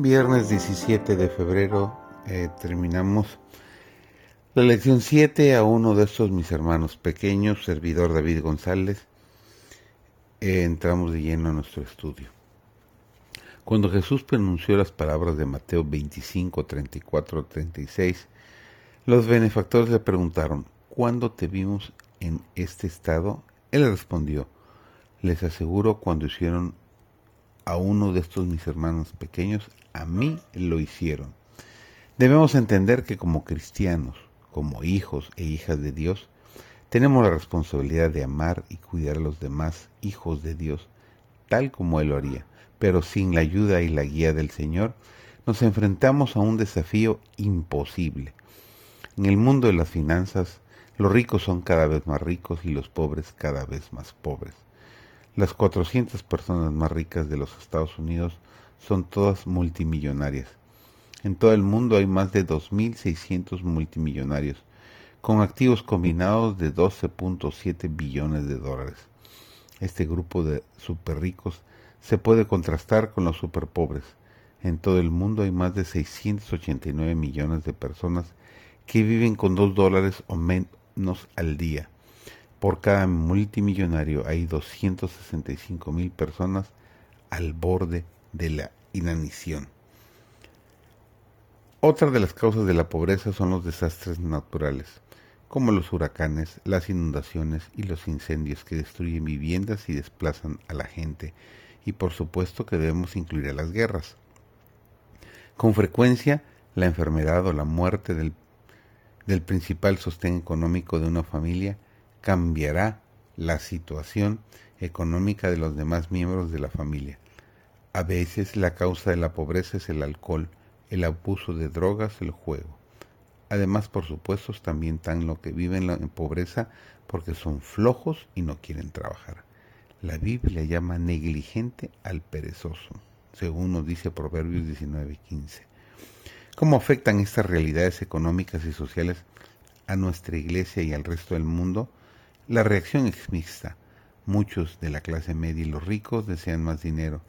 Viernes 17 de febrero eh, terminamos la lección 7 a uno de estos mis hermanos pequeños, servidor David González. Eh, entramos de lleno a nuestro estudio. Cuando Jesús pronunció las palabras de Mateo 25, 34, 36, los benefactores le preguntaron, ¿cuándo te vimos en este estado? Él respondió, les aseguro cuando hicieron a uno de estos mis hermanos pequeños, a mí lo hicieron. Debemos entender que como cristianos, como hijos e hijas de Dios, tenemos la responsabilidad de amar y cuidar a los demás hijos de Dios, tal como Él lo haría. Pero sin la ayuda y la guía del Señor, nos enfrentamos a un desafío imposible. En el mundo de las finanzas, los ricos son cada vez más ricos y los pobres cada vez más pobres. Las 400 personas más ricas de los Estados Unidos son todas multimillonarias. En todo el mundo hay más de 2.600 multimillonarios, con activos combinados de 12.7 billones de dólares. Este grupo de super ricos se puede contrastar con los super pobres. En todo el mundo hay más de 689 millones de personas que viven con 2 dólares o menos al día. Por cada multimillonario hay 265 mil personas al borde de la inanición. Otra de las causas de la pobreza son los desastres naturales, como los huracanes, las inundaciones y los incendios que destruyen viviendas y desplazan a la gente, y por supuesto que debemos incluir a las guerras. Con frecuencia, la enfermedad o la muerte del, del principal sostén económico de una familia cambiará la situación económica de los demás miembros de la familia. A veces la causa de la pobreza es el alcohol, el abuso de drogas, el juego. Además, por supuesto, también están los que viven en pobreza porque son flojos y no quieren trabajar. La Biblia llama negligente al perezoso, según nos dice Proverbios 19:15. ¿Cómo afectan estas realidades económicas y sociales a nuestra iglesia y al resto del mundo? La reacción es mixta. Muchos de la clase media y los ricos desean más dinero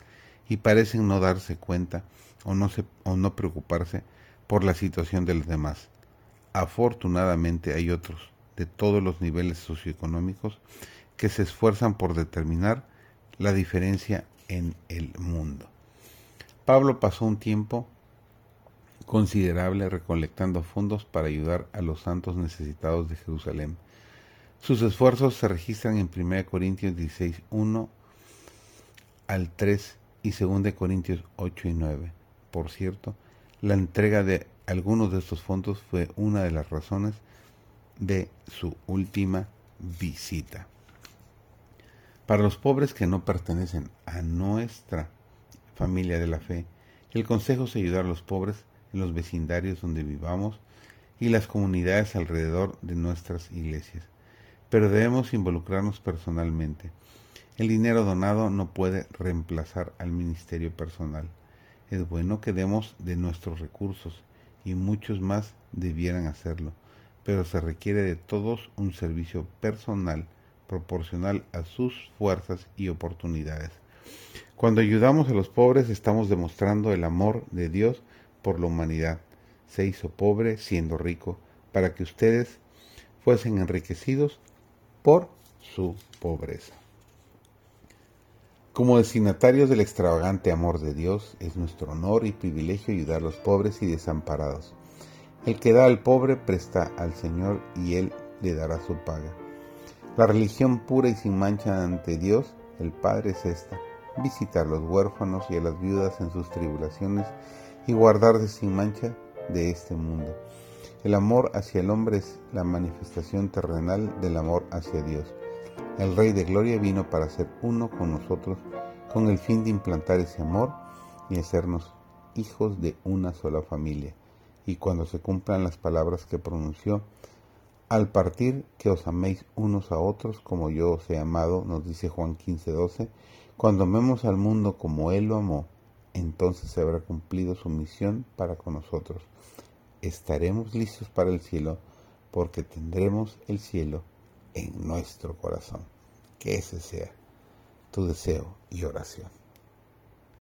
y parecen no darse cuenta o no, preocuparse por la situación de los demás. Afortunadamente hay otros de todos los niveles socioeconómicos que se esfuerzan por determinar la diferencia en el mundo. Pablo pasó un tiempo considerable recolectando fondos para ayudar a los santos necesitados de Jerusalén sus esfuerzos se registran en 1 Corintios 16, 1 al 3 y 2 Corintios 8 y 9. Por cierto, la entrega de algunos de estos fondos fue una de las razones de su última visita. Para los pobres que no pertenecen a nuestra familia de la fe, el consejo es ayudar a los pobres en los vecindarios donde vivamos y las comunidades alrededor de nuestras iglesias pero debemos involucrarnos personalmente. El dinero donado no puede reemplazar al ministerio personal. Es bueno que demos de nuestros recursos y muchos más debieran hacerlo, pero se requiere de todos un servicio personal proporcional a sus fuerzas y oportunidades. Cuando ayudamos a los pobres estamos demostrando el amor de Dios por la humanidad. Se hizo pobre siendo rico para que ustedes fuesen enriquecidos por su pobreza. Como destinatarios del extravagante amor de Dios, es nuestro honor y privilegio ayudar a los pobres y desamparados. El que da al pobre presta al Señor y Él le dará su paga. La religión pura y sin mancha ante Dios, el Padre es esta, visitar a los huérfanos y a las viudas en sus tribulaciones y guardarse sin mancha de este mundo. El amor hacia el hombre es la manifestación terrenal del amor hacia Dios. El Rey de Gloria vino para ser uno con nosotros con el fin de implantar ese amor y hacernos hijos de una sola familia. Y cuando se cumplan las palabras que pronunció, al partir que os améis unos a otros como yo os he amado, nos dice Juan 15:12, cuando amemos al mundo como Él lo amó, entonces se habrá cumplido su misión para con nosotros estaremos listos para el cielo porque tendremos el cielo en nuestro corazón. Que ese sea tu deseo y oración.